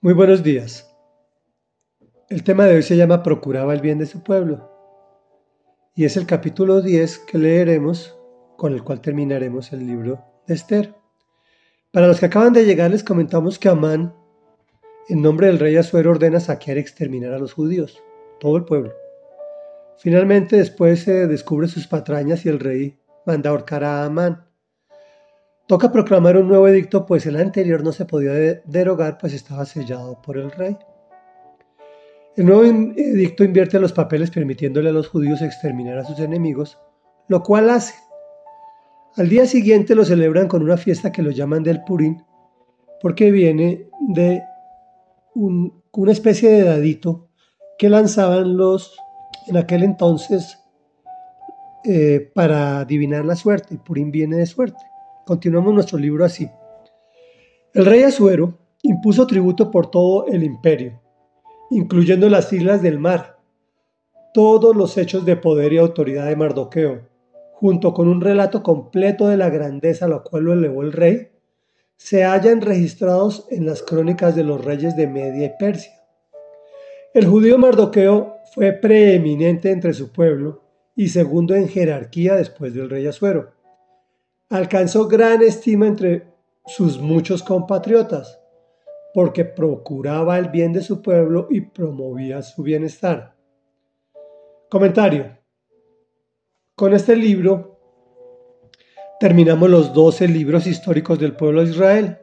Muy buenos días. El tema de hoy se llama Procuraba el bien de su pueblo y es el capítulo 10 que leeremos con el cual terminaremos el libro de Esther. Para los que acaban de llegar les comentamos que Amán, en nombre del rey Asuero, ordena saquear y exterminar a los judíos, todo el pueblo. Finalmente después se descubre sus patrañas y el rey manda ahorcar a Amán. Toca proclamar un nuevo edicto, pues el anterior no se podía derogar, pues estaba sellado por el rey. El nuevo edicto invierte los papeles permitiéndole a los judíos exterminar a sus enemigos, lo cual hace. Al día siguiente lo celebran con una fiesta que lo llaman del Purín, porque viene de una especie de dadito que lanzaban los, en aquel entonces, eh, para adivinar la suerte. Purín viene de suerte. Continuamos nuestro libro así. El rey Asuero impuso tributo por todo el imperio, incluyendo las islas del mar, todos los hechos de poder y autoridad de Mardoqueo, junto con un relato completo de la grandeza a la cual lo elevó el rey, se hallan registrados en las crónicas de los reyes de Media y Persia. El judío Mardoqueo fue preeminente entre su pueblo y segundo en jerarquía después del rey Asuero alcanzó gran estima entre sus muchos compatriotas, porque procuraba el bien de su pueblo y promovía su bienestar. Comentario. Con este libro terminamos los 12 libros históricos del pueblo de Israel,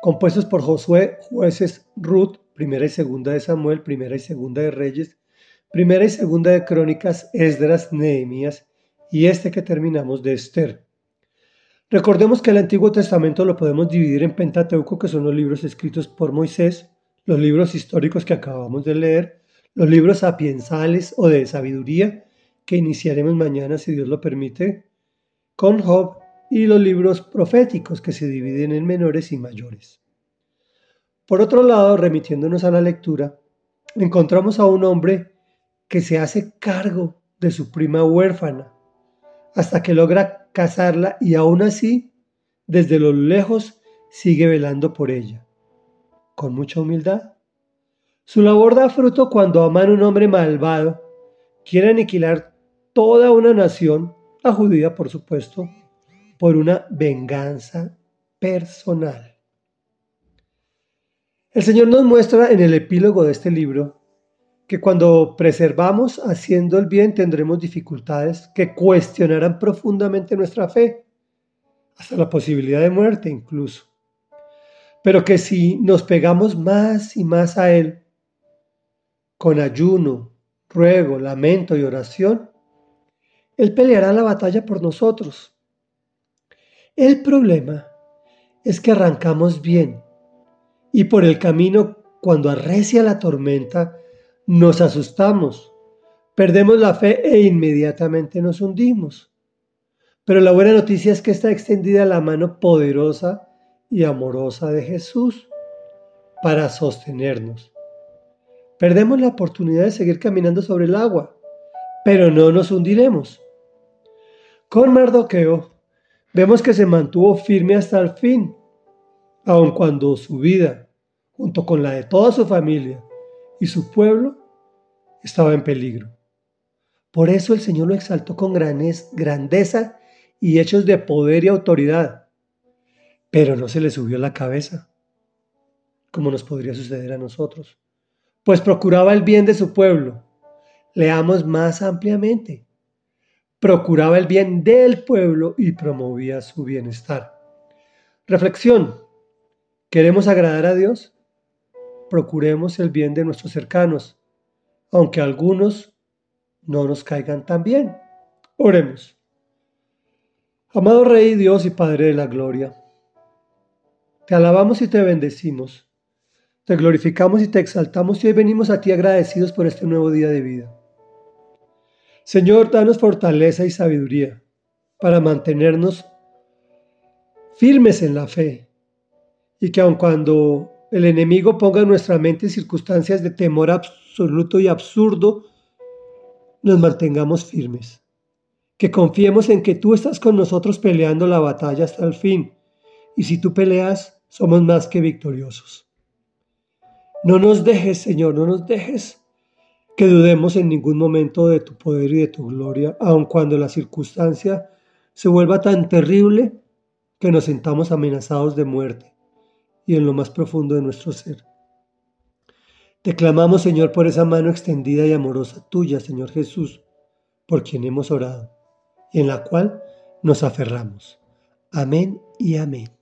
compuestos por Josué, jueces, Ruth, primera y segunda de Samuel, primera y segunda de Reyes, primera y segunda de Crónicas, Esdras, Nehemías y este que terminamos de Esther. Recordemos que el Antiguo Testamento lo podemos dividir en Pentateuco, que son los libros escritos por Moisés, los libros históricos que acabamos de leer, los libros sapiensales o de sabiduría, que iniciaremos mañana si Dios lo permite, con Job, y los libros proféticos que se dividen en menores y mayores. Por otro lado, remitiéndonos a la lectura, encontramos a un hombre que se hace cargo de su prima huérfana, hasta que logra casarla y aún así, desde lo lejos, sigue velando por ella, con mucha humildad. Su labor da fruto cuando Amán, un hombre malvado, quiere aniquilar toda una nación, la judía por supuesto, por una venganza personal. El Señor nos muestra en el epílogo de este libro que cuando preservamos haciendo el bien tendremos dificultades que cuestionarán profundamente nuestra fe, hasta la posibilidad de muerte incluso. Pero que si nos pegamos más y más a Él, con ayuno, ruego, lamento y oración, Él peleará la batalla por nosotros. El problema es que arrancamos bien y por el camino, cuando arrecia la tormenta, nos asustamos, perdemos la fe e inmediatamente nos hundimos. Pero la buena noticia es que está extendida la mano poderosa y amorosa de Jesús para sostenernos. Perdemos la oportunidad de seguir caminando sobre el agua, pero no nos hundiremos. Con Mardoqueo vemos que se mantuvo firme hasta el fin, aun cuando su vida, junto con la de toda su familia y su pueblo, estaba en peligro. Por eso el Señor lo exaltó con grandeza y hechos de poder y autoridad, pero no se le subió la cabeza, como nos podría suceder a nosotros, pues procuraba el bien de su pueblo. Leamos más ampliamente. Procuraba el bien del pueblo y promovía su bienestar. Reflexión. ¿Queremos agradar a Dios? Procuremos el bien de nuestros cercanos, aunque algunos no nos caigan tan bien. Oremos. Amado Rey, Dios y Padre de la Gloria, te alabamos y te bendecimos, te glorificamos y te exaltamos y hoy venimos a ti agradecidos por este nuevo día de vida. Señor, danos fortaleza y sabiduría para mantenernos firmes en la fe y que aun cuando el enemigo ponga en nuestra mente circunstancias de temor absoluto y absurdo, nos mantengamos firmes. Que confiemos en que tú estás con nosotros peleando la batalla hasta el fin. Y si tú peleas, somos más que victoriosos. No nos dejes, Señor, no nos dejes que dudemos en ningún momento de tu poder y de tu gloria, aun cuando la circunstancia se vuelva tan terrible que nos sintamos amenazados de muerte y en lo más profundo de nuestro ser. Te clamamos, Señor, por esa mano extendida y amorosa tuya, Señor Jesús, por quien hemos orado en la cual nos aferramos. Amén y amén.